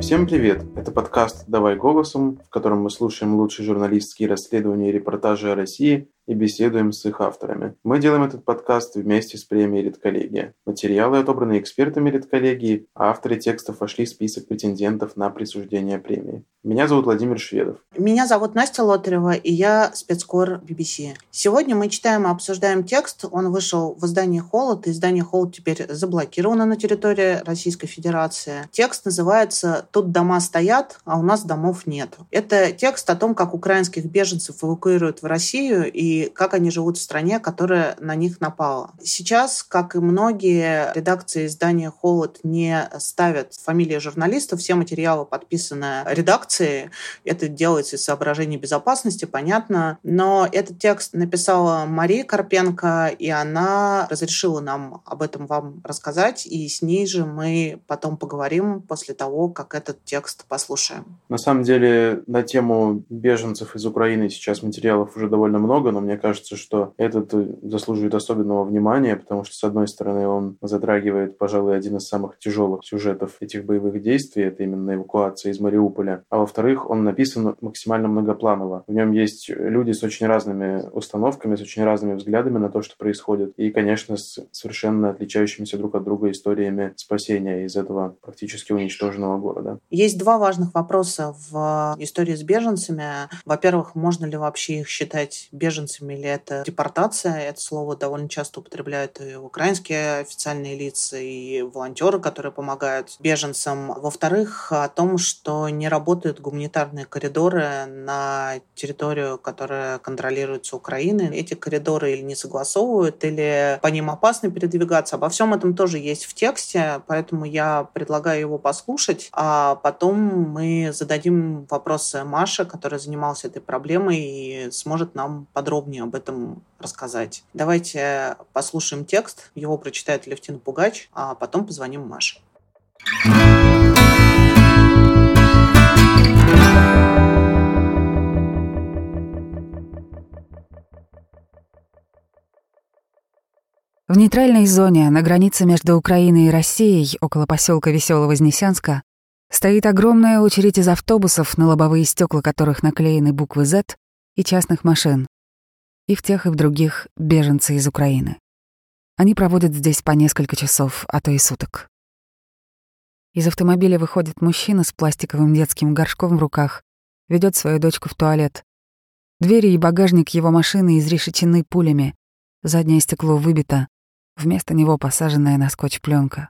Всем привет! Это подкаст «Давай голосом», в котором мы слушаем лучшие журналистские расследования и репортажи о России и беседуем с их авторами. Мы делаем этот подкаст вместе с премией «Редколлегия». Материалы отобраны экспертами «Редколлегии», а авторы текстов вошли в список претендентов на присуждение премии. Меня зовут Владимир Шведов. Меня зовут Настя Лотарева, и я спецкор BBC. Сегодня мы читаем и обсуждаем текст. Он вышел в издании «Холод», и издание «Холод» теперь заблокировано на территории Российской Федерации. Текст называется «Тут дома стоят, а у нас домов нет». Это текст о том, как украинских беженцев эвакуируют в Россию и как они живут в стране, которая на них напала. Сейчас, как и многие редакции издания «Холод» не ставят фамилии журналистов, все материалы подписаны редакцией. Это делается из соображений безопасности, понятно. Но этот текст написала Мария Карпенко, и она разрешила нам об этом вам рассказать, и с ней же мы потом поговорим после того, как этот текст послушаем. На самом деле, на тему беженцев из Украины сейчас материалов уже довольно много, но мне кажется, что этот э, заслуживает особенного внимания, потому что, с одной стороны, он затрагивает, пожалуй, один из самых тяжелых сюжетов этих боевых действий, это именно эвакуация из Мариуполя, а во-вторых, он написан максимально многопланово. В нем есть люди с очень разными установками, с очень разными взглядами на то, что происходит, и, конечно, с совершенно отличающимися друг от друга историями спасения из этого практически уничтоженного города. Есть два важных вопроса в истории с беженцами. Во-первых, можно ли вообще их считать беженцами беженцами или это депортация. Это слово довольно часто употребляют и украинские официальные лица, и волонтеры, которые помогают беженцам. Во-вторых, о том, что не работают гуманитарные коридоры на территорию, которая контролируется Украиной. Эти коридоры или не согласовывают, или по ним опасно передвигаться. Обо всем этом тоже есть в тексте, поэтому я предлагаю его послушать, а потом мы зададим вопросы Маше, которая занималась этой проблемой и сможет нам подробно подробнее об этом рассказать. Давайте послушаем текст, его прочитает Левтин Пугач, а потом позвоним Маше. В нейтральной зоне на границе между Украиной и Россией, около поселка Весело-Вознесенска, стоит огромная очередь из автобусов, на лобовые стекла которых наклеены буквы Z, и частных машин и в тех и в других беженцы из Украины. Они проводят здесь по несколько часов, а то и суток. Из автомобиля выходит мужчина с пластиковым детским горшком в руках, ведет свою дочку в туалет. Двери и багажник его машины изрешечены пулями, заднее стекло выбито, вместо него посаженная на скотч пленка.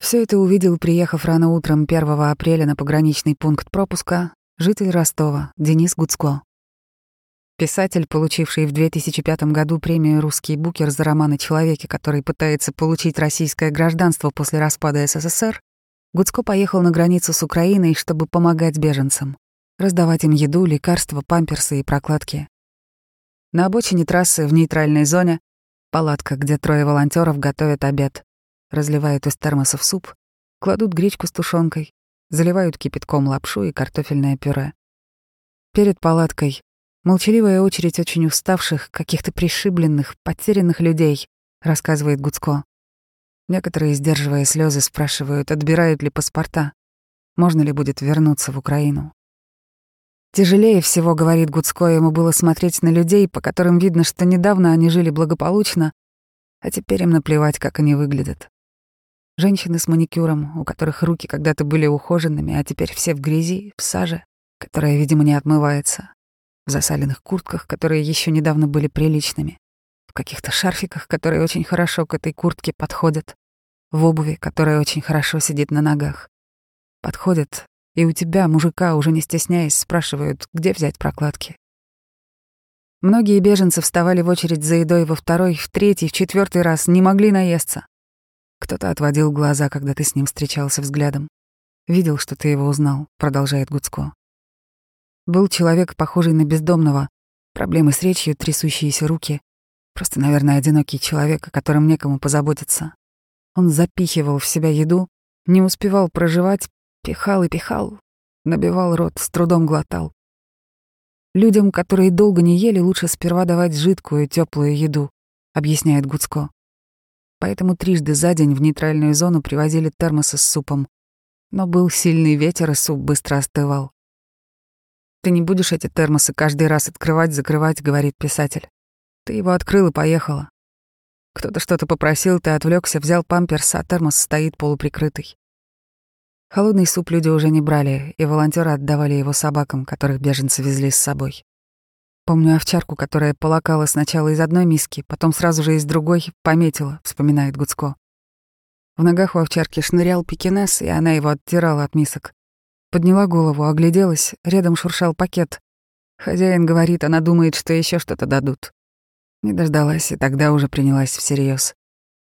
Все это увидел, приехав рано утром 1 апреля на пограничный пункт пропуска, житель Ростова Денис Гуцко. Писатель, получивший в 2005 году премию «Русский букер» за роман о человеке, который пытается получить российское гражданство после распада СССР, Гуцко поехал на границу с Украиной, чтобы помогать беженцам, раздавать им еду, лекарства, памперсы и прокладки. На обочине трассы в нейтральной зоне палатка, где трое волонтеров готовят обед, разливают из термосов суп, кладут гречку с тушенкой, заливают кипятком лапшу и картофельное пюре. Перед палаткой Молчаливая очередь очень уставших, каких-то пришибленных, потерянных людей, рассказывает Гуцко. Некоторые, сдерживая слезы, спрашивают, отбирают ли паспорта, можно ли будет вернуться в Украину. Тяжелее всего, говорит Гуцко, ему было смотреть на людей, по которым видно, что недавно они жили благополучно, а теперь им наплевать, как они выглядят. Женщины с маникюром, у которых руки когда-то были ухоженными, а теперь все в грязи, в саже, которая, видимо, не отмывается в засаленных куртках, которые еще недавно были приличными, в каких-то шарфиках, которые очень хорошо к этой куртке подходят, в обуви, которая очень хорошо сидит на ногах. Подходят, и у тебя, мужика, уже не стесняясь, спрашивают, где взять прокладки. Многие беженцы вставали в очередь за едой во второй, в третий, в четвертый раз, не могли наесться. Кто-то отводил глаза, когда ты с ним встречался взглядом. Видел, что ты его узнал, продолжает Гуцко. Был человек, похожий на бездомного, проблемы с речью, трясущиеся руки. Просто, наверное, одинокий человек, о котором некому позаботиться. Он запихивал в себя еду, не успевал проживать, пихал и пихал, набивал рот, с трудом глотал. Людям, которые долго не ели, лучше сперва давать жидкую, теплую еду, объясняет Гуцко. Поэтому трижды за день в нейтральную зону привозили термосы с супом. Но был сильный ветер, и суп быстро остывал. «Ты не будешь эти термосы каждый раз открывать-закрывать», — говорит писатель. «Ты его открыл и поехала. Кто-то что-то попросил, ты отвлекся, взял памперс, а термос стоит полуприкрытый. Холодный суп люди уже не брали, и волонтеры отдавали его собакам, которых беженцы везли с собой. Помню овчарку, которая полакала сначала из одной миски, потом сразу же из другой, пометила, вспоминает Гуцко. В ногах у овчарки шнырял пекинес, и она его оттирала от мисок. Подняла голову, огляделась, рядом шуршал пакет. Хозяин говорит, она думает, что еще что-то дадут. Не дождалась, и тогда уже принялась всерьез.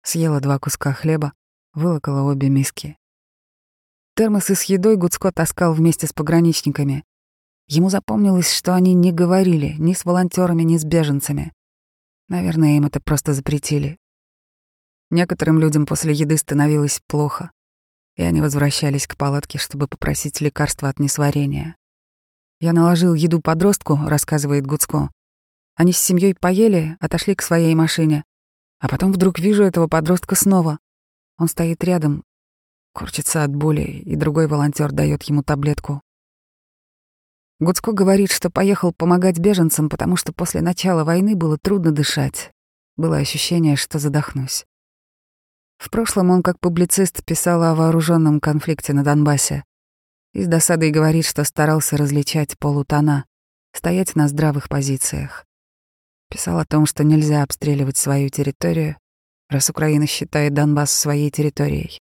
Съела два куска хлеба, вылокала обе миски. Термосы с едой Гуцко таскал вместе с пограничниками. Ему запомнилось, что они не говорили ни с волонтерами, ни с беженцами. Наверное, им это просто запретили. Некоторым людям после еды становилось плохо, и они возвращались к палатке, чтобы попросить лекарства от несварения. «Я наложил еду подростку», — рассказывает Гуцко, они с семьей поели, отошли к своей машине. А потом вдруг вижу этого подростка снова. Он стоит рядом, корчится от боли, и другой волонтер дает ему таблетку. Гуцко говорит, что поехал помогать беженцам, потому что после начала войны было трудно дышать. Было ощущение, что задохнусь. В прошлом он как публицист писал о вооруженном конфликте на Донбассе. И с досадой говорит, что старался различать полутона, стоять на здравых позициях. Писал о том, что нельзя обстреливать свою территорию, раз Украина считает Донбасс своей территорией.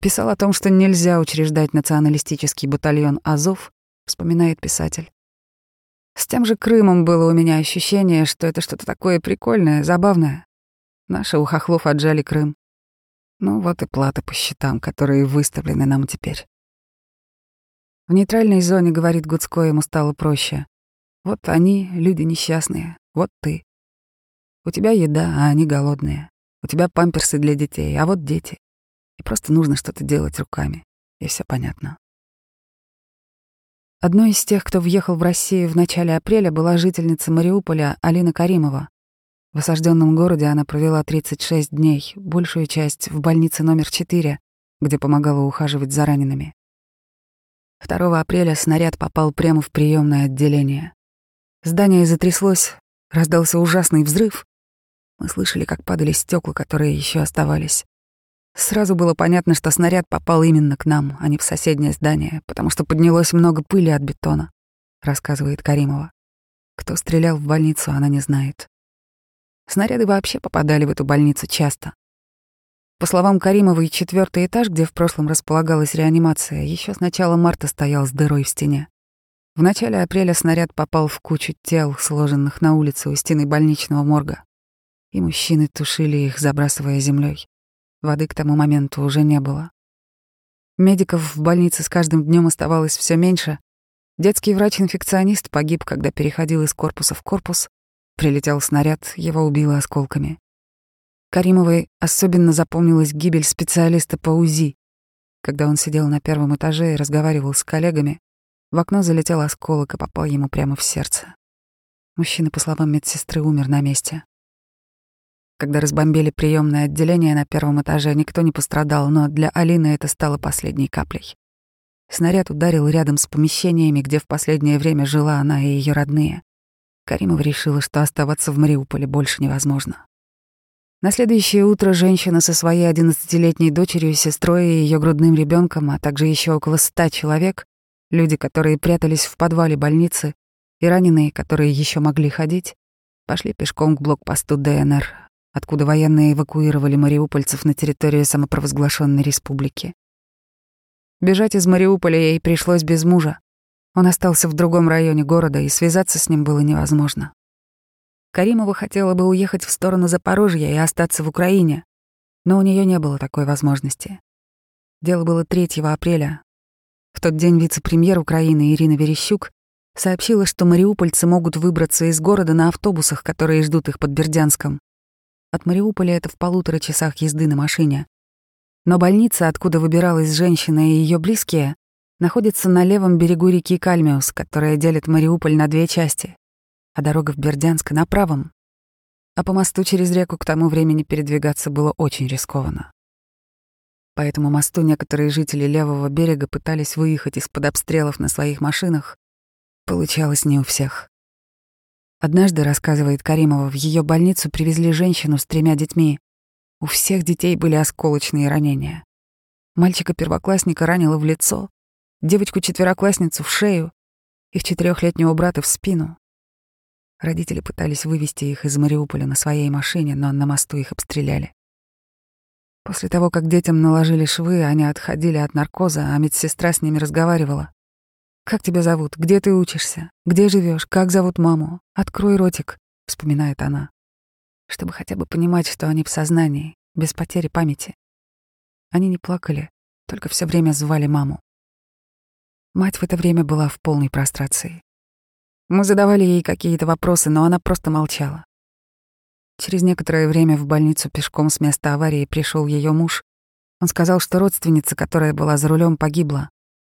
Писал о том, что нельзя учреждать националистический батальон «Азов», вспоминает писатель. С тем же Крымом было у меня ощущение, что это что-то такое прикольное, забавное. Наши у хохлов отжали Крым. Ну вот и плата по счетам, которые выставлены нам теперь. В нейтральной зоне, говорит Гудской, ему стало проще. Вот они, люди несчастные, вот ты. У тебя еда, а они голодные. У тебя памперсы для детей, а вот дети. И просто нужно что-то делать руками. И все понятно. Одной из тех, кто въехал в Россию в начале апреля, была жительница Мариуполя Алина Каримова. В осажденном городе она провела 36 дней, большую часть в больнице номер 4, где помогала ухаживать за ранеными. 2 апреля снаряд попал прямо в приемное отделение. Здание затряслось, Раздался ужасный взрыв. Мы слышали, как падали стекла, которые еще оставались. Сразу было понятно, что снаряд попал именно к нам, а не в соседнее здание, потому что поднялось много пыли от бетона, рассказывает Каримова. Кто стрелял в больницу, она не знает. Снаряды вообще попадали в эту больницу часто. По словам Каримовой, четвертый этаж, где в прошлом располагалась реанимация, еще с начала марта стоял с дырой в стене. В начале апреля снаряд попал в кучу тел, сложенных на улице у стены больничного морга. И мужчины тушили их, забрасывая землей. Воды к тому моменту уже не было. Медиков в больнице с каждым днем оставалось все меньше. Детский врач-инфекционист погиб, когда переходил из корпуса в корпус. Прилетел снаряд, его убило осколками. Каримовой особенно запомнилась гибель специалиста по УЗИ. Когда он сидел на первом этаже и разговаривал с коллегами, в окно залетел осколок и попал ему прямо в сердце. Мужчина, по словам медсестры, умер на месте. Когда разбомбили приемное отделение на первом этаже, никто не пострадал, но для Алины это стало последней каплей. Снаряд ударил рядом с помещениями, где в последнее время жила она и ее родные. Каримова решила, что оставаться в Мариуполе больше невозможно. На следующее утро женщина со своей одиннадцатилетней дочерью, сестрой и ее грудным ребенком, а также еще около ста человек, Люди, которые прятались в подвале больницы, и раненые, которые еще могли ходить, пошли пешком к блокпосту ДНР, откуда военные эвакуировали мариупольцев на территорию самопровозглашенной республики. Бежать из Мариуполя ей пришлось без мужа. Он остался в другом районе города, и связаться с ним было невозможно. Каримова хотела бы уехать в сторону Запорожья и остаться в Украине, но у нее не было такой возможности. Дело было 3 апреля, в тот день вице-премьер Украины Ирина Верещук сообщила, что мариупольцы могут выбраться из города на автобусах, которые ждут их под Бердянском. От Мариуполя это в полутора часах езды на машине. Но больница, откуда выбиралась женщина и ее близкие, находится на левом берегу реки Кальмиус, которая делит Мариуполь на две части, а дорога в Бердянск на правом. а по мосту через реку к тому времени передвигаться было очень рискованно. По этому мосту некоторые жители левого берега пытались выехать из-под обстрелов на своих машинах. Получалось не у всех. Однажды, рассказывает Каримова, в ее больницу привезли женщину с тремя детьми. У всех детей были осколочные ранения. Мальчика-первоклассника ранило в лицо, девочку-четвероклассницу в шею, их четырехлетнего брата в спину. Родители пытались вывести их из Мариуполя на своей машине, но на мосту их обстреляли. После того, как детям наложили швы, они отходили от наркоза, а медсестра с ними разговаривала. «Как тебя зовут? Где ты учишься? Где живешь? Как зовут маму? Открой ротик», — вспоминает она. Чтобы хотя бы понимать, что они в сознании, без потери памяти. Они не плакали, только все время звали маму. Мать в это время была в полной прострации. Мы задавали ей какие-то вопросы, но она просто молчала. Через некоторое время в больницу пешком с места аварии пришел ее муж. Он сказал, что родственница, которая была за рулем, погибла.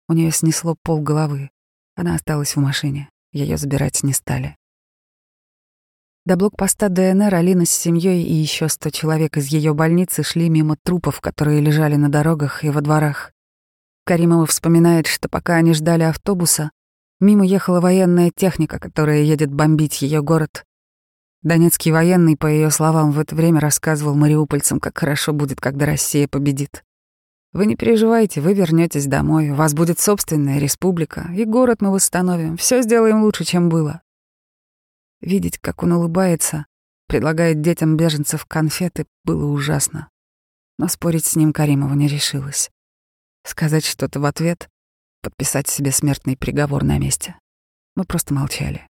У нее снесло пол головы. Она осталась в машине. Ее забирать не стали. До блокпоста ДНР Алина с семьей и еще сто человек из ее больницы шли мимо трупов, которые лежали на дорогах и во дворах. Каримова вспоминает, что пока они ждали автобуса, мимо ехала военная техника, которая едет бомбить ее город. Донецкий военный, по ее словам, в это время рассказывал мариупольцам, как хорошо будет, когда Россия победит. Вы не переживайте, вы вернетесь домой, у вас будет собственная республика, и город мы восстановим, все сделаем лучше, чем было. Видеть, как он улыбается, предлагает детям беженцев конфеты, было ужасно. Но спорить с ним Каримова не решилась. Сказать что-то в ответ, подписать себе смертный приговор на месте. Мы просто молчали.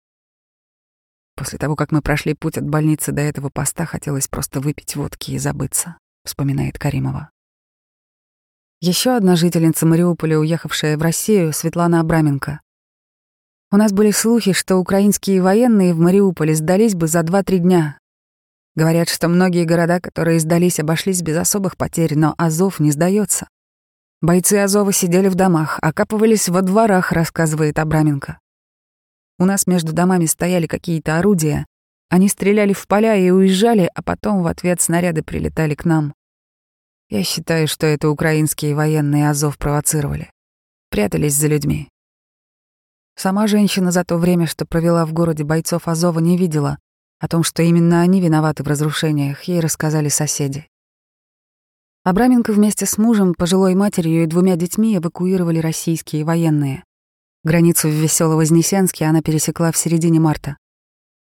После того, как мы прошли путь от больницы до этого поста, хотелось просто выпить водки и забыться, вспоминает Каримова. Еще одна жительница Мариуполя, уехавшая в Россию, Светлана Абраменко, у нас были слухи, что украинские военные в Мариуполе сдались бы за 2-3 дня. Говорят, что многие города, которые сдались, обошлись без особых потерь, но Азов не сдается. Бойцы Азова сидели в домах, окапывались во дворах, рассказывает Абраменко. У нас между домами стояли какие-то орудия. Они стреляли в поля и уезжали, а потом в ответ снаряды прилетали к нам. Я считаю, что это украинские военные Азов провоцировали. Прятались за людьми. Сама женщина за то время, что провела в городе бойцов Азова, не видела. О том, что именно они виноваты в разрушениях, ей рассказали соседи. Абраменко вместе с мужем, пожилой матерью и двумя детьми эвакуировали российские военные. Границу в Весело-Вознесенске она пересекла в середине марта.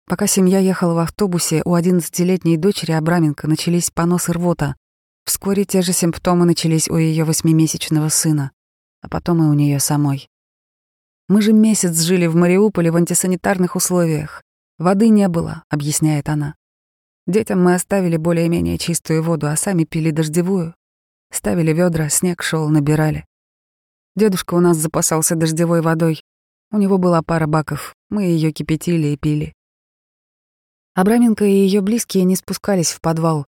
Пока семья ехала в автобусе, у 11-летней дочери Абраменко начались понос и рвота. Вскоре те же симптомы начались у ее восьмимесячного сына, а потом и у нее самой. Мы же месяц жили в Мариуполе в антисанитарных условиях. Воды не было, объясняет она. Детям мы оставили более-менее чистую воду, а сами пили дождевую. Ставили ведра, снег шел, набирали. Дедушка у нас запасался дождевой водой. У него была пара баков, мы ее кипятили и пили. Абраменко и ее близкие не спускались в подвал,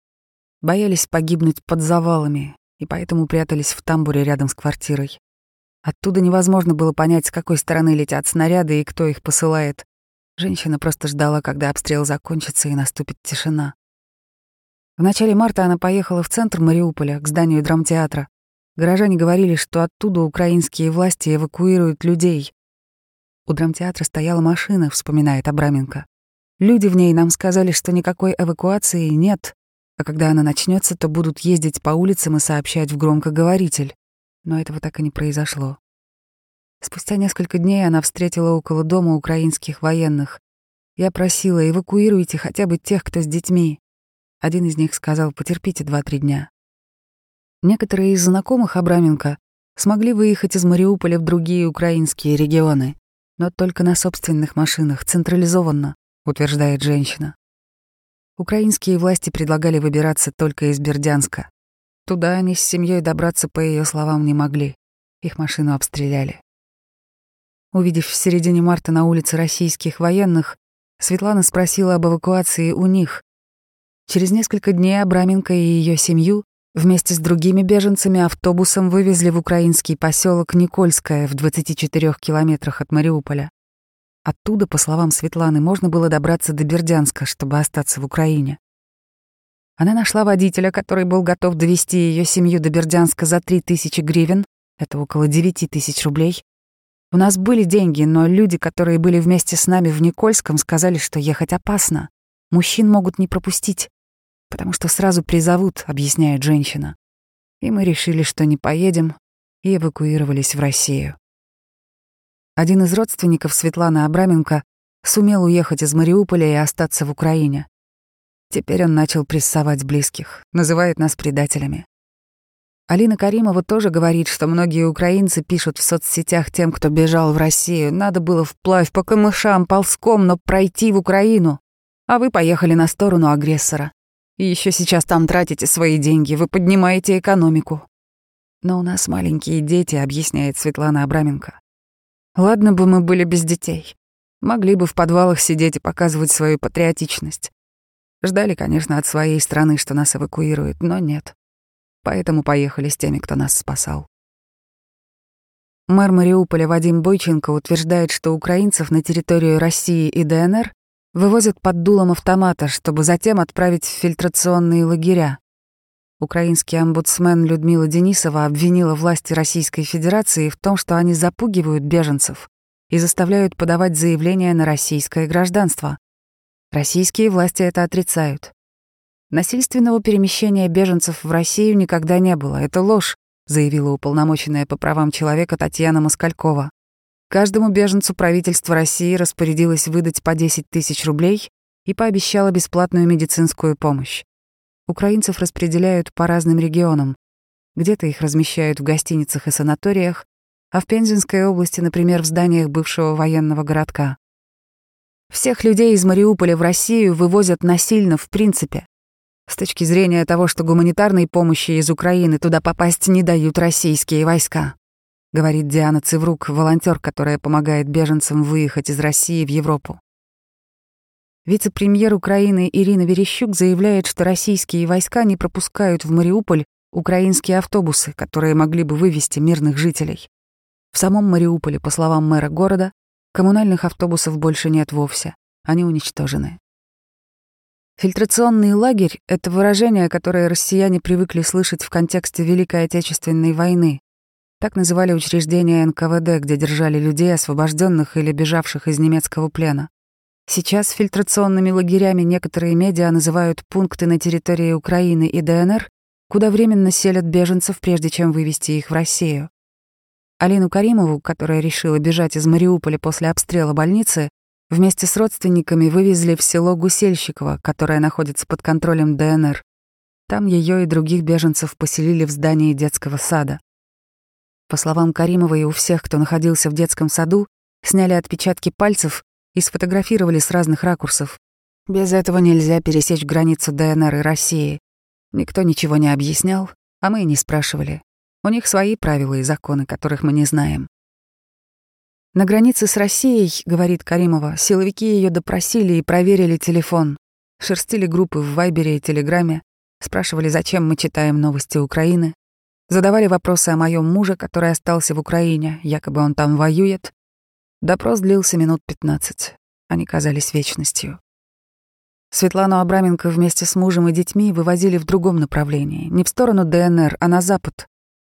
боялись погибнуть под завалами и поэтому прятались в тамбуре рядом с квартирой. Оттуда невозможно было понять, с какой стороны летят снаряды и кто их посылает. Женщина просто ждала, когда обстрел закончится и наступит тишина. В начале марта она поехала в центр Мариуполя, к зданию драмтеатра. Горожане говорили, что оттуда украинские власти эвакуируют людей. У драмтеатра стояла машина, вспоминает Абраменко. Люди в ней нам сказали, что никакой эвакуации нет, а когда она начнется, то будут ездить по улицам и сообщать в громкоговоритель но этого так и не произошло. Спустя несколько дней она встретила около дома украинских военных. Я просила, эвакуируйте хотя бы тех, кто с детьми. Один из них сказал, потерпите два-три дня. Некоторые из знакомых Абраменко смогли выехать из Мариуполя в другие украинские регионы, но только на собственных машинах, централизованно, утверждает женщина. Украинские власти предлагали выбираться только из Бердянска. Туда они с семьей добраться, по ее словам, не могли. Их машину обстреляли. Увидев в середине марта на улице российских военных, Светлана спросила об эвакуации у них. Через несколько дней Абраменко и ее семью вместе с другими беженцами автобусом вывезли в украинский поселок Никольское в 24 километрах от Мариуполя. Оттуда, по словам Светланы, можно было добраться до Бердянска, чтобы остаться в Украине. Она нашла водителя, который был готов довести ее семью до Бердянска за три тысячи гривен, это около девяти тысяч рублей. У нас были деньги, но люди, которые были вместе с нами в Никольском, сказали, что ехать опасно. Мужчин могут не пропустить, потому что сразу призовут, объясняет женщина. И мы решили, что не поедем, и эвакуировались в Россию. Один из родственников Светланы Абраменко сумел уехать из Мариуполя и остаться в Украине. Теперь он начал прессовать близких, называет нас предателями. Алина Каримова тоже говорит, что многие украинцы пишут в соцсетях тем, кто бежал в Россию. Надо было вплавь по камышам, ползком, но пройти в Украину. А вы поехали на сторону агрессора. И еще сейчас там тратите свои деньги, вы поднимаете экономику. Но у нас маленькие дети, объясняет Светлана Абраменко. Ладно бы мы были без детей. Могли бы в подвалах сидеть и показывать свою патриотичность. Ждали, конечно, от своей страны, что нас эвакуируют, но нет. Поэтому поехали с теми, кто нас спасал. Мэр Мариуполя Вадим Бойченко утверждает, что украинцев на территорию России и ДНР вывозят под дулом автомата, чтобы затем отправить в фильтрационные лагеря. Украинский омбудсмен Людмила Денисова обвинила власти Российской Федерации в том, что они запугивают беженцев и заставляют подавать заявления на российское гражданство. Российские власти это отрицают. Насильственного перемещения беженцев в Россию никогда не было. Это ложь, заявила уполномоченная по правам человека Татьяна Москалькова. Каждому беженцу правительство России распорядилось выдать по 10 тысяч рублей и пообещало бесплатную медицинскую помощь. Украинцев распределяют по разным регионам. Где-то их размещают в гостиницах и санаториях, а в Пензенской области, например, в зданиях бывшего военного городка. Всех людей из Мариуполя в Россию вывозят насильно в принципе. С точки зрения того, что гуманитарной помощи из Украины туда попасть не дают российские войска, говорит Диана Циврук, волонтер, которая помогает беженцам выехать из России в Европу. Вице-премьер Украины Ирина Верещук заявляет, что российские войска не пропускают в Мариуполь украинские автобусы, которые могли бы вывести мирных жителей. В самом Мариуполе, по словам мэра города, Коммунальных автобусов больше нет вовсе. Они уничтожены. Фильтрационный лагерь — это выражение, которое россияне привыкли слышать в контексте Великой Отечественной войны. Так называли учреждения НКВД, где держали людей, освобожденных или бежавших из немецкого плена. Сейчас фильтрационными лагерями некоторые медиа называют пункты на территории Украины и ДНР, куда временно селят беженцев, прежде чем вывести их в Россию. Алину Каримову, которая решила бежать из Мариуполя после обстрела больницы, вместе с родственниками вывезли в село Гусельщиково, которое находится под контролем ДНР. Там ее и других беженцев поселили в здании детского сада. По словам Каримовой, у всех, кто находился в детском саду, сняли отпечатки пальцев и сфотографировали с разных ракурсов. Без этого нельзя пересечь границу ДНР и России. Никто ничего не объяснял, а мы и не спрашивали. У них свои правила и законы, которых мы не знаем. На границе с Россией, говорит Каримова, силовики ее допросили и проверили телефон. Шерстили группы в Вайбере и Телеграме, спрашивали, зачем мы читаем новости Украины, задавали вопросы о моем муже, который остался в Украине, якобы он там воюет. Допрос длился минут 15. Они казались вечностью. Светлану Абраменко вместе с мужем и детьми вывозили в другом направлении, не в сторону ДНР, а на запад,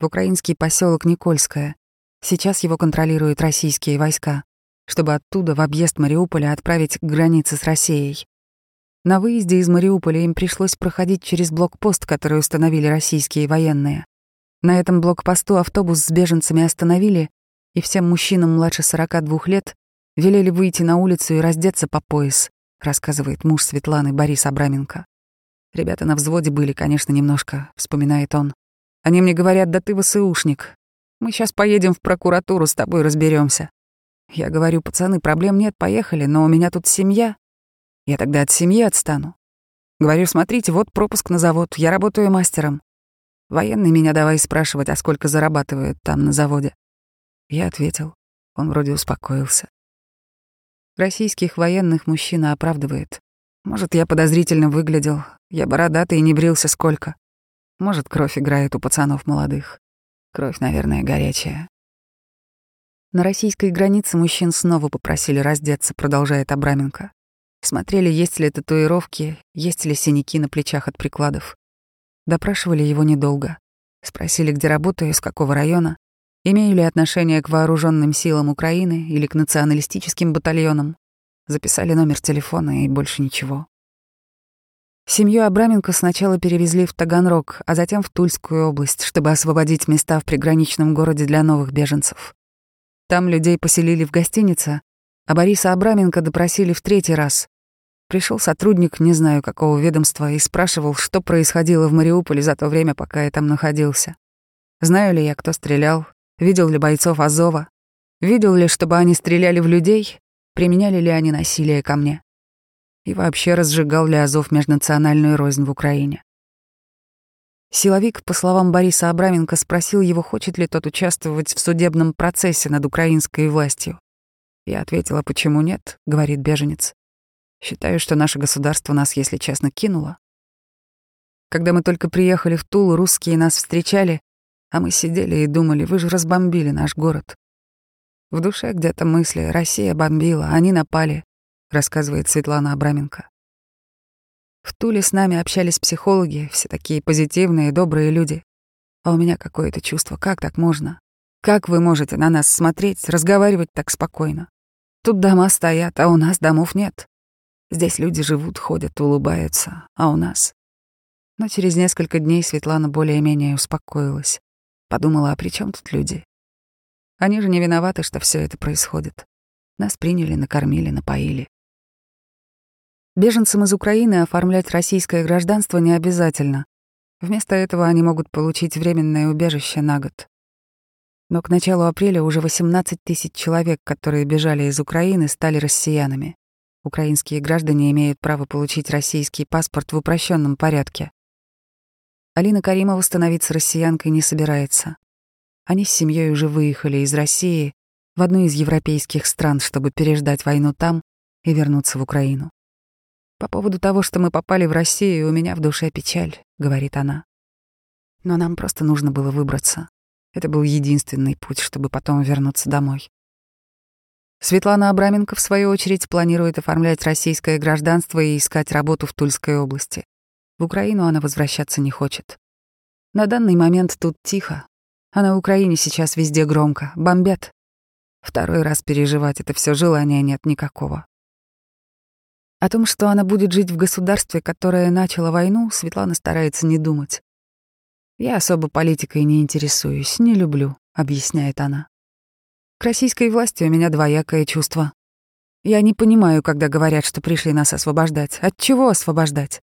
в украинский поселок Никольское. Сейчас его контролируют российские войска, чтобы оттуда в объезд Мариуполя отправить к границе с Россией. На выезде из Мариуполя им пришлось проходить через блокпост, который установили российские военные. На этом блокпосту автобус с беженцами остановили, и всем мужчинам младше 42 лет велели выйти на улицу и раздеться по пояс, рассказывает муж Светланы Борис Абраменко. Ребята на взводе были, конечно, немножко, вспоминает он. Они мне говорят, да ты ВСУшник. Мы сейчас поедем в прокуратуру, с тобой разберемся. Я говорю, пацаны, проблем нет, поехали, но у меня тут семья. Я тогда от семьи отстану. Говорю, смотрите, вот пропуск на завод, я работаю мастером. Военный меня давай спрашивать, а сколько зарабатывает там на заводе. Я ответил. Он вроде успокоился. Российских военных мужчина оправдывает. Может, я подозрительно выглядел. Я бородатый и не брился сколько. Может, кровь играет у пацанов молодых. Кровь, наверное, горячая. На российской границе мужчин снова попросили раздеться, продолжает Абраменко. Смотрели, есть ли татуировки, есть ли синяки на плечах от прикладов. Допрашивали его недолго. Спросили, где работаю, из какого района, имею ли отношение к вооруженным силам Украины или к националистическим батальонам. Записали номер телефона и больше ничего. Семью Абраменко сначала перевезли в Таганрог, а затем в Тульскую область, чтобы освободить места в приграничном городе для новых беженцев. Там людей поселили в гостинице, а Бориса Абраменко допросили в третий раз. Пришел сотрудник, не знаю какого ведомства, и спрашивал, что происходило в Мариуполе за то время, пока я там находился. Знаю ли я, кто стрелял, видел ли бойцов Азова, видел ли, чтобы они стреляли в людей, применяли ли они насилие ко мне. И вообще разжигал ли Азов межнациональную рознь в Украине. Силовик, по словам Бориса Абраменко, спросил его, хочет ли тот участвовать в судебном процессе над украинской властью. Я ответила, почему нет, говорит беженец. Считаю, что наше государство нас, если честно, кинуло. Когда мы только приехали в Тулу, русские нас встречали, а мы сидели и думали, вы же разбомбили наш город. В душе где-то мысли, Россия бомбила, они напали, рассказывает Светлана Абраменко. В Туле с нами общались психологи, все такие позитивные, добрые люди. А у меня какое-то чувство, как так можно? Как вы можете на нас смотреть, разговаривать так спокойно? Тут дома стоят, а у нас домов нет. Здесь люди живут, ходят, улыбаются, а у нас... Но через несколько дней Светлана более-менее успокоилась. Подумала, а при чем тут люди? Они же не виноваты, что все это происходит. Нас приняли, накормили, напоили. Беженцам из Украины оформлять российское гражданство не обязательно. Вместо этого они могут получить временное убежище на год. Но к началу апреля уже 18 тысяч человек, которые бежали из Украины, стали россиянами. Украинские граждане имеют право получить российский паспорт в упрощенном порядке. Алина Каримова становиться россиянкой не собирается. Они с семьей уже выехали из России в одну из европейских стран, чтобы переждать войну там и вернуться в Украину. «По поводу того, что мы попали в Россию, у меня в душе печаль», — говорит она. «Но нам просто нужно было выбраться. Это был единственный путь, чтобы потом вернуться домой. Светлана Абраменко, в свою очередь, планирует оформлять российское гражданство и искать работу в Тульской области. В Украину она возвращаться не хочет. На данный момент тут тихо, а на Украине сейчас везде громко, бомбят. Второй раз переживать это все желания нет никакого. О том, что она будет жить в государстве, которое начало войну, Светлана старается не думать. «Я особо политикой не интересуюсь, не люблю», — объясняет она. К российской власти у меня двоякое чувство. Я не понимаю, когда говорят, что пришли нас освобождать. От чего освобождать?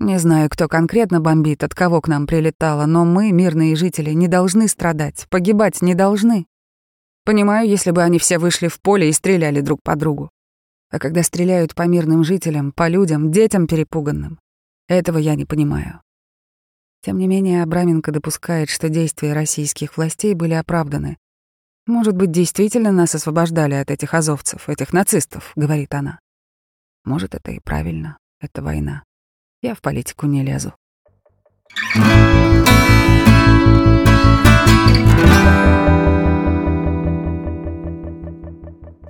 Не знаю, кто конкретно бомбит, от кого к нам прилетало, но мы, мирные жители, не должны страдать, погибать не должны. Понимаю, если бы они все вышли в поле и стреляли друг по другу. А когда стреляют по мирным жителям, по людям, детям перепуганным, этого я не понимаю. Тем не менее, Абраменко допускает, что действия российских властей были оправданы, «Может быть, действительно нас освобождали от этих азовцев, этих нацистов», — говорит она. «Может, это и правильно. Это война. Я в политику не лезу».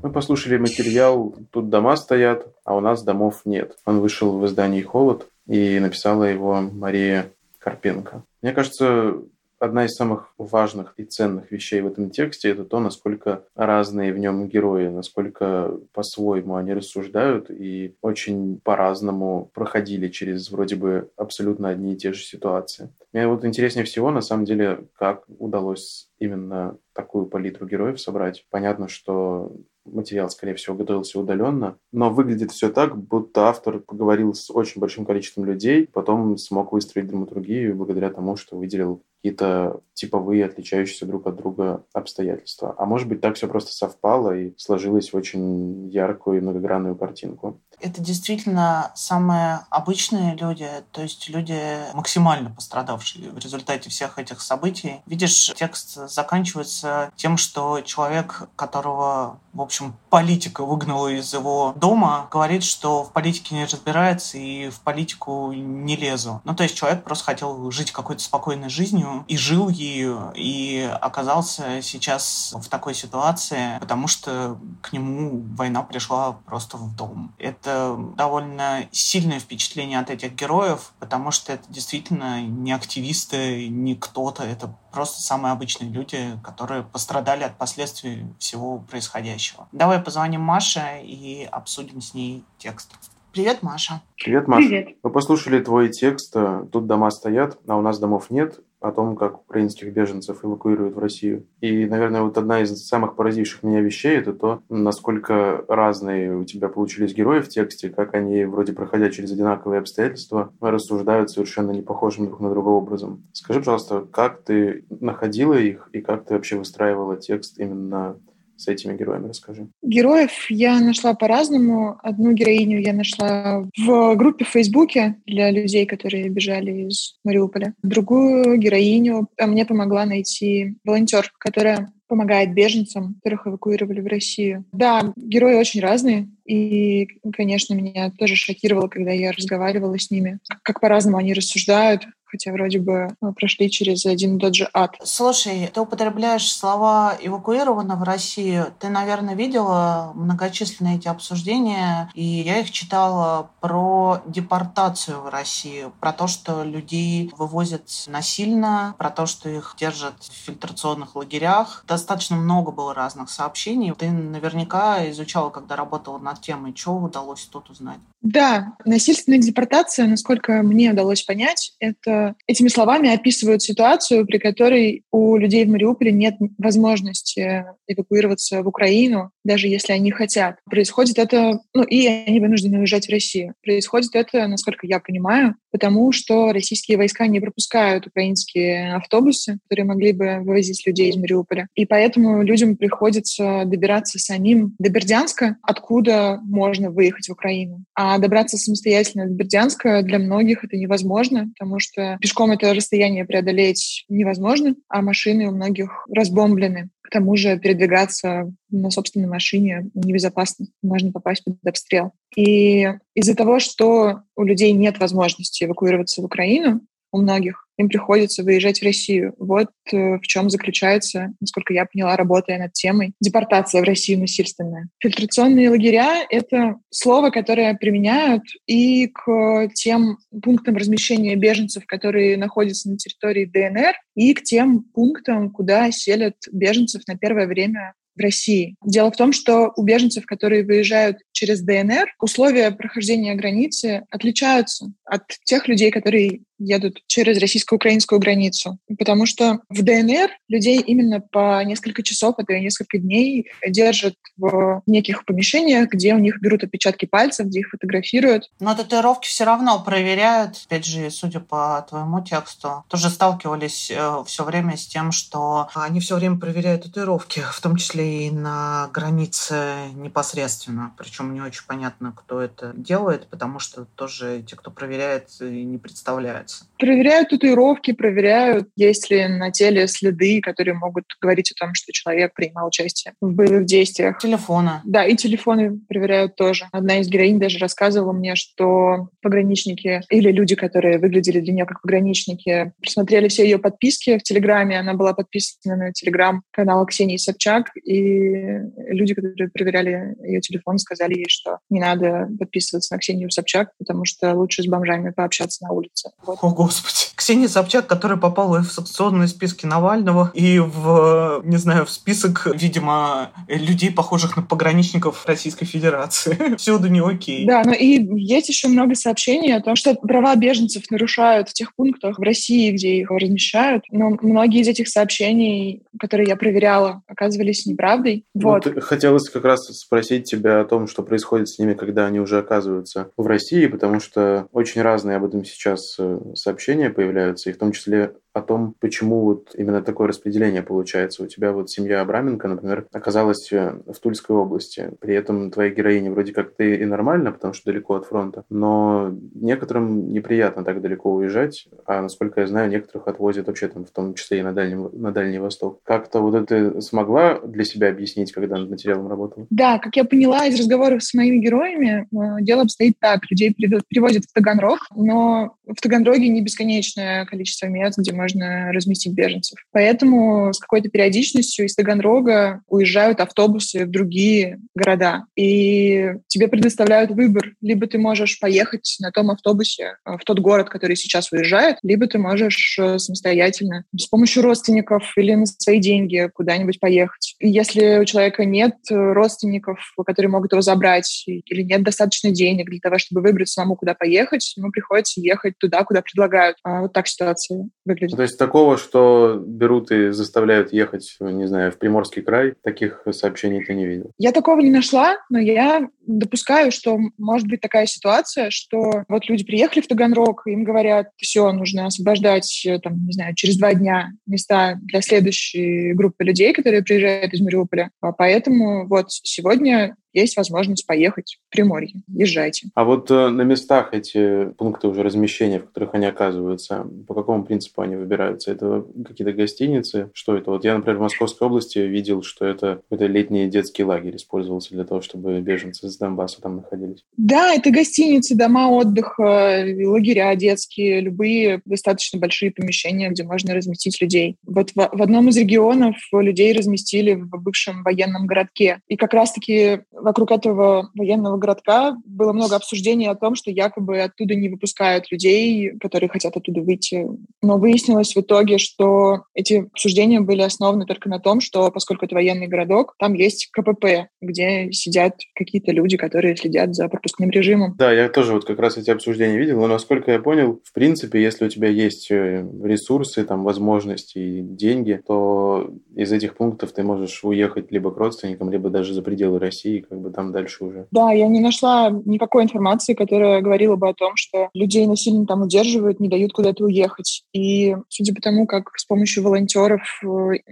Мы послушали материал «Тут дома стоят, а у нас домов нет». Он вышел в издании «Холод» и написала его Мария Карпенко. Мне кажется, Одна из самых важных и ценных вещей в этом тексте – это то, насколько разные в нем герои, насколько по-своему они рассуждают и очень по-разному проходили через вроде бы абсолютно одни и те же ситуации. Мне вот интереснее всего, на самом деле, как удалось именно такую палитру героев собрать. Понятно, что материал, скорее всего, готовился удаленно, но выглядит все так, будто автор поговорил с очень большим количеством людей, потом смог выстроить драматургию благодаря тому, что выделил какие-то типовые, отличающиеся друг от друга обстоятельства. А может быть, так все просто совпало и сложилось в очень яркую и многогранную картинку. Это действительно самые обычные люди, то есть люди максимально пострадавшие в результате всех этих событий. Видишь, текст заканчивается тем, что человек, которого, в общем, политика выгнала из его дома, говорит, что в политике не разбирается и в политику не лезу. Ну, то есть человек просто хотел жить какой-то спокойной жизнью, и жил ею, и оказался сейчас в такой ситуации, потому что к нему война пришла просто в дом. Это довольно сильное впечатление от этих героев, потому что это действительно не активисты, не кто-то, это просто самые обычные люди, которые пострадали от последствий всего происходящего. Давай позвоним Маше и обсудим с ней текст. Привет, Маша. Привет, Маша. Привет. Мы послушали твой текст «Тут дома стоят, а у нас домов нет» о том, как украинских беженцев эвакуируют в Россию. И, наверное, вот одна из самых поразивших меня вещей – это то, насколько разные у тебя получились герои в тексте, как они, вроде проходя через одинаковые обстоятельства, рассуждают совершенно не похожим друг на друга образом. Скажи, пожалуйста, как ты находила их и как ты вообще выстраивала текст именно с этими героями? Расскажи. Героев я нашла по-разному. Одну героиню я нашла в группе в Фейсбуке для людей, которые бежали из Мариуполя. Другую героиню мне помогла найти волонтер, которая помогает беженцам, которых эвакуировали в Россию. Да, герои очень разные, и, конечно, меня тоже шокировало, когда я разговаривала с ними, как по-разному они рассуждают, хотя вроде бы мы прошли через один и тот же ад. Слушай, ты употребляешь слова «эвакуировано в Россию». Ты, наверное, видела многочисленные эти обсуждения, и я их читала про депортацию в Россию, про то, что людей вывозят насильно, про то, что их держат в фильтрационных лагерях. Достаточно много было разных сообщений. Ты наверняка изучала, когда работала над темой. Что удалось тут узнать? Да, насильственная депортация, насколько мне удалось понять, это этими словами описывают ситуацию, при которой у людей в Мариуполе нет возможности эвакуироваться в Украину, даже если они хотят. Происходит это, ну и они вынуждены уезжать в Россию. Происходит это, насколько я понимаю, потому что российские войска не пропускают украинские автобусы, которые могли бы вывозить людей из Мариуполя. И поэтому людям приходится добираться самим до Бердянска, откуда можно выехать в Украину. А добраться самостоятельно до Бердянска для многих это невозможно, потому что пешком это расстояние преодолеть невозможно, а машины у многих разбомблены. К тому же передвигаться на собственной машине небезопасно, можно попасть под обстрел. И из-за того, что у людей нет возможности эвакуироваться в Украину, у многих, им приходится выезжать в Россию. Вот э, в чем заключается, насколько я поняла, работая над темой, депортация в Россию насильственная. Фильтрационные лагеря — это слово, которое применяют и к тем пунктам размещения беженцев, которые находятся на территории ДНР, и к тем пунктам, куда селят беженцев на первое время в России. Дело в том, что у беженцев, которые выезжают через ДНР, условия прохождения границы отличаются от тех людей, которые едут через российско-украинскую границу. Потому что в ДНР людей именно по несколько часов, а то и несколько дней держат в неких помещениях, где у них берут отпечатки пальцев, где их фотографируют. Но татуировки все равно проверяют. Опять же, судя по твоему тексту, тоже сталкивались э, все время с тем, что они все время проверяют татуировки, в том числе и на границе непосредственно. Причем не очень понятно, кто это делает, потому что тоже те, кто проверяет, не представляют занимаются? Проверяют татуировки, проверяют, есть ли на теле следы, которые могут говорить о том, что человек принимал участие в боевых действиях. Телефона. Да, и телефоны проверяют тоже. Одна из героинь даже рассказывала мне, что пограничники или люди, которые выглядели для нее как пограничники, просмотрели все ее подписки в Телеграме. Она была подписана на Телеграм-канал Ксении Собчак, и люди, которые проверяли ее телефон, сказали ей, что не надо подписываться на Ксению Собчак, потому что лучше с бомжами пообщаться на улице. Вот о, Господи. Ксения Собчак, которая попала в санкционные списки Навального, и в, не знаю, в список, видимо, людей, похожих на пограничников Российской Федерации. Всюду не окей. Да, но и есть еще много сообщений о том, что права беженцев нарушают в тех пунктах в России, где их размещают. Но многие из этих сообщений, которые я проверяла, оказывались неправдой. Вот. вот. Хотелось как раз спросить тебя о том, что происходит с ними, когда они уже оказываются в России, потому что очень разные об этом сейчас э, сообщения появляются, и в том числе о том, почему вот именно такое распределение получается. У тебя вот семья Абраменко, например, оказалась э, в Тульской области. При этом твоя героиня вроде как ты и нормально, потому что далеко от фронта. Но некоторым неприятно так далеко уезжать. А насколько я знаю, некоторых отвозят вообще там в том числе и на Дальний, на Дальний Восток. Как-то вот это смогла для себя объяснить, когда над материалом работала? Да, как я поняла из разговоров с моими героями, э, дело обстоит так. Людей привозят в Таганрог, но в Таганроге не бесконечное количество мест, где можно можно разместить беженцев. Поэтому с какой-то периодичностью из Таганрога уезжают автобусы в другие города. И тебе предоставляют выбор. Либо ты можешь поехать на том автобусе э, в тот город, который сейчас уезжает, либо ты можешь э, самостоятельно с помощью родственников или на свои деньги куда-нибудь поехать. Если у человека нет э, родственников, которые могут его забрать, или нет достаточно денег для того, чтобы выбрать самому, куда поехать, ему приходится ехать туда, куда предлагают. А вот так ситуация выглядит. То есть такого, что берут и заставляют ехать, не знаю, в Приморский край, таких сообщений ты не видел? Я такого не нашла, но я допускаю, что может быть такая ситуация, что вот люди приехали в Таганрог, им говорят, все, нужно освобождать, э, там, не знаю, через два дня места для следующей группы людей, которые приезжают Мариуполя. А поэтому вот сегодня есть возможность поехать в Приморье. Езжайте. А вот э, на местах эти пункты уже размещения, в которых они оказываются, по какому принципу они выбираются? Это какие-то гостиницы? Что это? Вот я, например, в Московской области видел, что это какой-то летний детский лагерь использовался для того, чтобы беженцы из Донбасса там находились. Да, это гостиницы, дома отдыха, лагеря детские, любые достаточно большие помещения, где можно разместить людей. Вот в, в одном из регионов людей разместили в бывшем военном городке. И как раз-таки вокруг этого военного городка было много обсуждений о том, что якобы оттуда не выпускают людей, которые хотят оттуда выйти. Но выяснилось в итоге, что эти обсуждения были основаны только на том, что поскольку это военный городок, там есть КПП, где сидят какие-то люди, которые следят за пропускным режимом. Да, я тоже вот как раз эти обсуждения видел, но насколько я понял, в принципе, если у тебя есть э, ресурсы, там, возможности и деньги, то из этих пунктов ты можешь уехать либо к родственникам, либо даже за пределы России, как бы там дальше уже. Да, я не нашла никакой информации, которая говорила бы о том, что людей насильно там удерживают, не дают куда-то уехать. И судя по тому, как с помощью волонтеров э,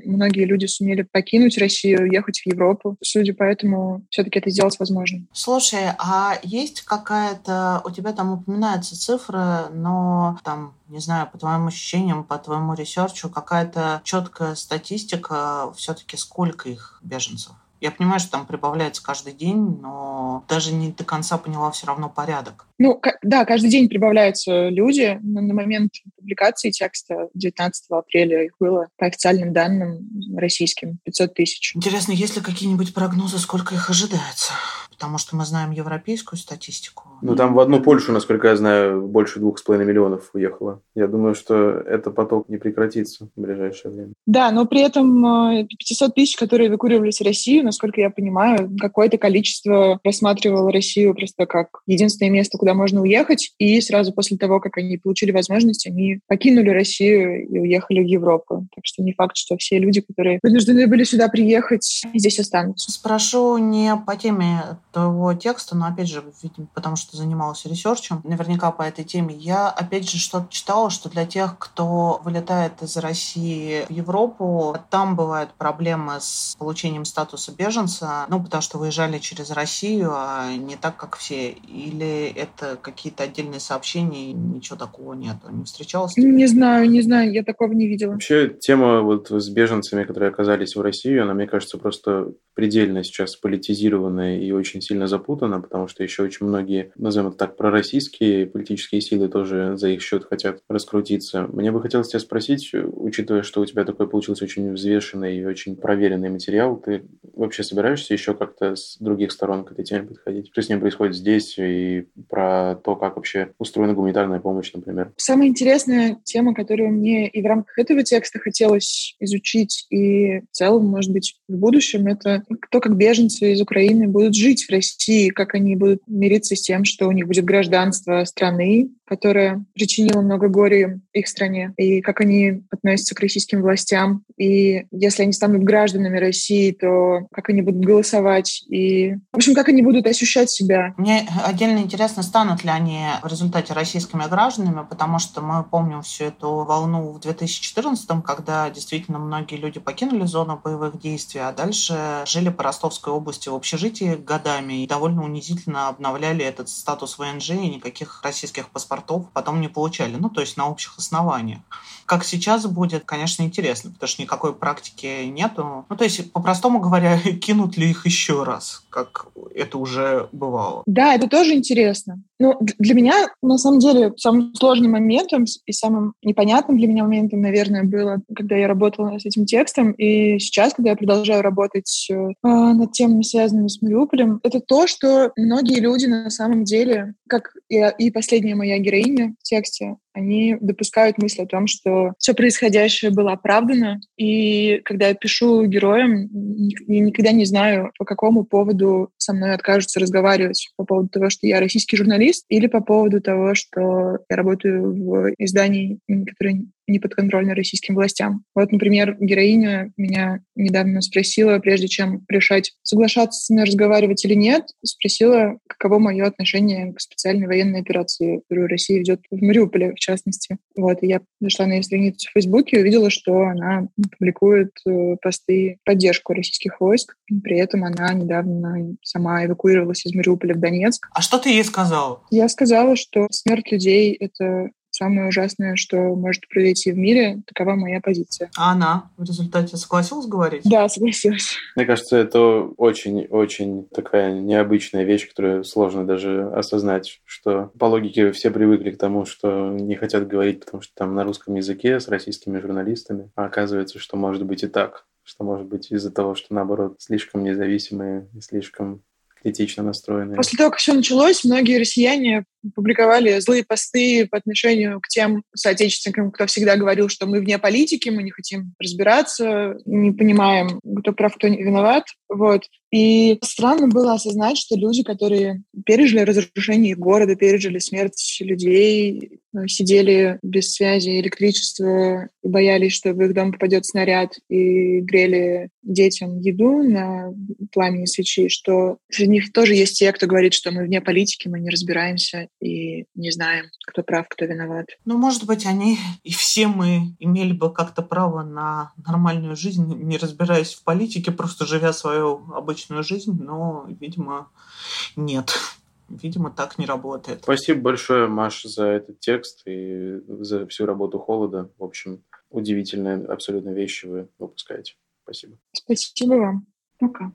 многие люди сумели покинуть Россию, уехать в Европу, судя по этому, все-таки это сделать возможно. Слушай, а есть какая-то, у тебя там упоминается цифра, но там не знаю, по твоим ощущениям, по твоему research у, какая-то четкая статистика все-таки сколько их беженцев? Я понимаю, что там прибавляется каждый день, но даже не до конца поняла все равно порядок. Ну, да, каждый день прибавляются люди. На, на момент публикации текста 19 апреля их было, по официальным данным российским, 500 тысяч. Интересно, есть ли какие-нибудь прогнозы, сколько их ожидается? Потому что мы знаем европейскую статистику. Ну, там в одну Польшу, насколько я знаю, больше двух с половиной миллионов уехало. Я думаю, что этот поток не прекратится в ближайшее время. Да, но при этом 500 э, тысяч, которые эвакуировались в Россию, насколько я понимаю, какое-то количество рассматривало Россию просто как единственное место, куда можно уехать, и сразу после того, как они получили возможность, они покинули Россию и уехали в Европу. Так что не факт, что все люди, которые вынуждены были сюда приехать, здесь останутся. Спрошу не по теме твоего текста, но опять же, видимо, потому что занимался ресерчем, наверняка по этой теме. Я опять же что-то читала, что для тех, кто вылетает из России в Европу, там бывают проблемы с получением статуса беженца, ну, потому что выезжали через Россию, а не так, как все. Или это какие-то отдельные сообщения, и ничего такого нет? Не встречалась? Не знаю, не знаю, я такого не видела. Вообще, тема вот с беженцами, которые оказались в России, она, мне кажется, просто предельно сейчас политизированная и очень сильно запутана, потому что еще очень многие, назовем это так, пророссийские политические силы тоже за их счет хотят раскрутиться. Мне бы хотелось тебя спросить, учитывая, что у тебя такой получился очень взвешенный и очень проверенный материал, ты вообще собираешься еще как-то с других сторон к этой теме подходить? Что с ним происходит здесь и про то, как вообще устроена гуманитарная помощь, например? Самая интересная тема, которую мне и в рамках этого текста хотелось изучить, и в целом, может быть, в будущем, это то, как беженцы из Украины будут жить в России, как они будут мириться с тем, что у них будет гражданство страны, которая причинила много горя их стране, и как они относятся к российским властям. И если они станут гражданами России, то как они будут голосовать, и, в общем, как они будут ощущать себя. Мне отдельно интересно, станут ли они в результате российскими гражданами, потому что мы помним всю эту волну в 2014 когда действительно многие люди покинули зону боевых действий, а дальше жили по Ростовской области в общежитии годами, годами и довольно унизительно обновляли этот статус ВНЖ и никаких российских паспортов потом не получали. Ну, то есть на общих основаниях. Как сейчас будет, конечно, интересно, потому что никакой практики нету. Ну, то есть, по-простому говоря, кинут ли их еще раз, как это уже бывало? Да, это тоже интересно. Ну, для меня, на самом деле, самым сложным моментом и самым непонятным для меня моментом, наверное, было, когда я работала с этим текстом, и сейчас, когда я продолжаю работать э, над темами, связанными с Мариуполем, это то, что многие люди на самом деле, как и, последняя моя героиня в тексте, они допускают мысль о том, что все происходящее было оправдано. И когда я пишу героям, я никогда не знаю, по какому поводу со мной откажутся разговаривать. По поводу того, что я российский журналист, или по поводу того, что я работаю в издании, которое не подконтрольны российским властям. Вот, например, героиня меня недавно спросила, прежде чем решать, соглашаться с мной разговаривать или нет, спросила, каково мое отношение к специальной военной операции, которую Россия ведет в Мариуполе, в частности. Вот, и я зашла на ее страницу в Фейсбуке и увидела, что она публикует э, посты поддержку российских войск. При этом она недавно сама эвакуировалась из Мариуполя в Донецк. А что ты ей сказала? Я сказала, что смерть людей — это самое ужасное, что может произойти в мире. Такова моя позиция. А она в результате согласилась говорить? Да, согласилась. Мне кажется, это очень-очень такая необычная вещь, которую сложно даже осознать, что по логике все привыкли к тому, что не хотят говорить, потому что там на русском языке с российскими журналистами, а оказывается, что может быть и так что может быть из-за того, что наоборот слишком независимые и слишком критично настроенные. После того, как все началось, многие россияне публиковали злые посты по отношению к тем соотечественникам, кто всегда говорил, что мы вне политики, мы не хотим разбираться, не понимаем, кто прав, кто не виноват. Вот. И странно было осознать, что люди, которые пережили разрушение города, пережили смерть людей, ну, сидели без связи электричества и боялись, что в их дом попадет снаряд, и грели детям еду на пламени свечи, что среди них тоже есть те, кто говорит, что мы вне политики, мы не разбираемся и не знаем, кто прав, кто виноват. Ну, может быть, они и все мы имели бы как-то право на нормальную жизнь, не разбираясь в политике, просто живя свою обычную жизнь, но, видимо, нет. Видимо, так не работает. Спасибо большое, Маша, за этот текст и за всю работу Холода. В общем, удивительные абсолютно вещи вы выпускаете. Спасибо. Спасибо вам. Пока.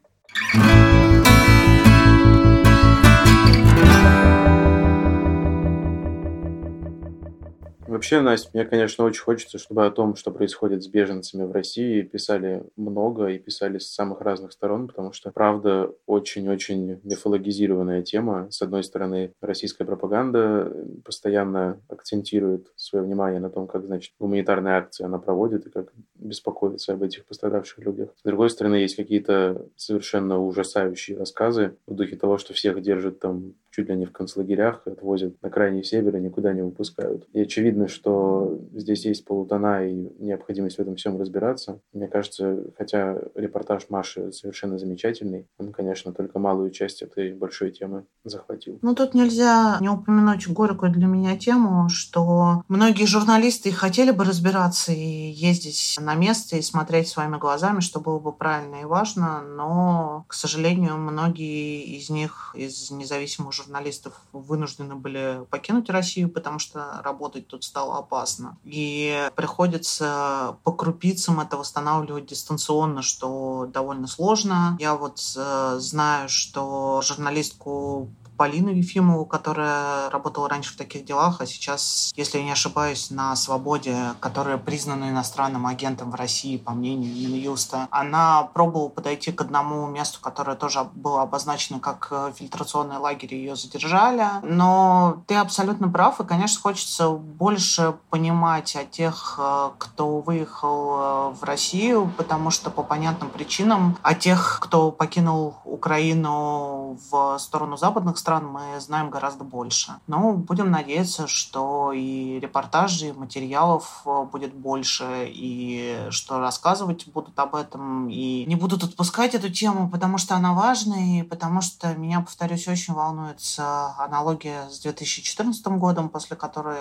Вообще, Настя, мне, конечно, очень хочется, чтобы о том, что происходит с беженцами в России, писали много и писали с самых разных сторон, потому что, правда, очень-очень мифологизированная тема. С одной стороны, российская пропаганда постоянно акцентирует свое внимание на том, как, значит, гуманитарная акция она проводит и как беспокоится об этих пострадавших людях. С другой стороны, есть какие-то совершенно ужасающие рассказы в духе того, что всех держат там чуть ли не в концлагерях, отвозят на крайний север и никуда не выпускают. И очевидно, что здесь есть полутона и необходимость в этом всем разбираться. Мне кажется, хотя репортаж Маши совершенно замечательный, он, конечно, только малую часть этой большой темы захватил. Ну, тут нельзя не упомянуть горькую для меня тему, что многие журналисты хотели бы разбираться и ездить на место и смотреть своими глазами, что было бы правильно и важно, но, к сожалению, многие из них, из независимых журналистов вынуждены были покинуть Россию, потому что работать тут стало опасно. И приходится по крупицам это восстанавливать дистанционно, что довольно сложно. Я вот э, знаю, что журналистку Полину Ефимову, которая работала раньше в таких делах, а сейчас, если я не ошибаюсь, на свободе, которая признана иностранным агентом в России, по мнению Минюста. Она пробовала подойти к одному месту, которое тоже было обозначено как э, фильтрационный лагерь, ее задержали. Но ты абсолютно прав, и, конечно, хочется больше понимать о тех, э, кто выехал э, в Россию, потому что по понятным причинам, о тех, кто покинул Украину в сторону западных стран, стран мы знаем гораздо больше. Но будем надеяться, что и репортажей, и материалов э, будет больше, и что рассказывать будут об этом, и не будут отпускать эту тему, потому что она важна, и потому что меня, повторюсь, очень волнует аналогия с 2014 годом, после которой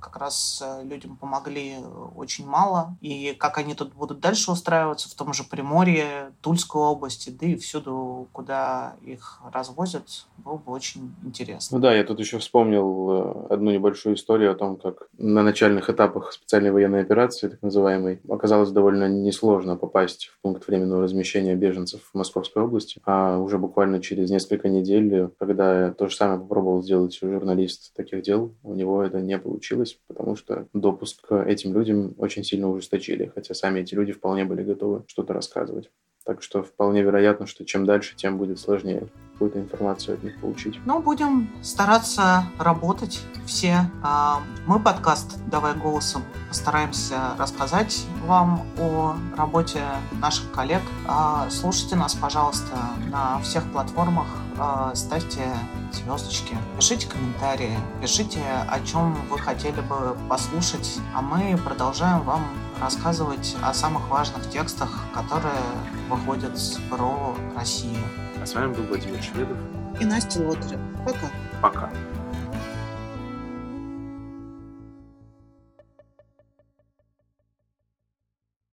как раз э, людям помогли очень мало, и как они тут будут дальше устраиваться в том же Приморье, Тульской области, да и всюду, куда их развозят, было бы очень интересно. Ну да, я тут еще вспомнил э, одну небольшую историю о том, как на начальных этапах специальной военной операции, так называемой, оказалось довольно несложно попасть в пункт временного размещения беженцев в Московской области, а уже буквально через несколько недель, когда то же самое попробовал сделать журналист таких дел, у него это не получилось, потому что допуск к этим людям очень сильно ужесточили, хотя сами эти люди вполне были готовы что-то рассказывать. Так что вполне вероятно, что чем дальше, тем будет сложнее какую-то информацию от них получить. Ну, будем стараться работать все. А, мы подкаст «Давай голосом» постараемся рассказать вам о работе наших коллег. А, слушайте нас, пожалуйста, на всех платформах. А, ставьте звездочки, пишите комментарии, пишите, о чем вы хотели бы послушать, а мы продолжаем вам рассказывать о самых важных текстах, которые выходят про Россию. А с вами был Владимир Шведов и Настя Лотарева. Пока. Пока.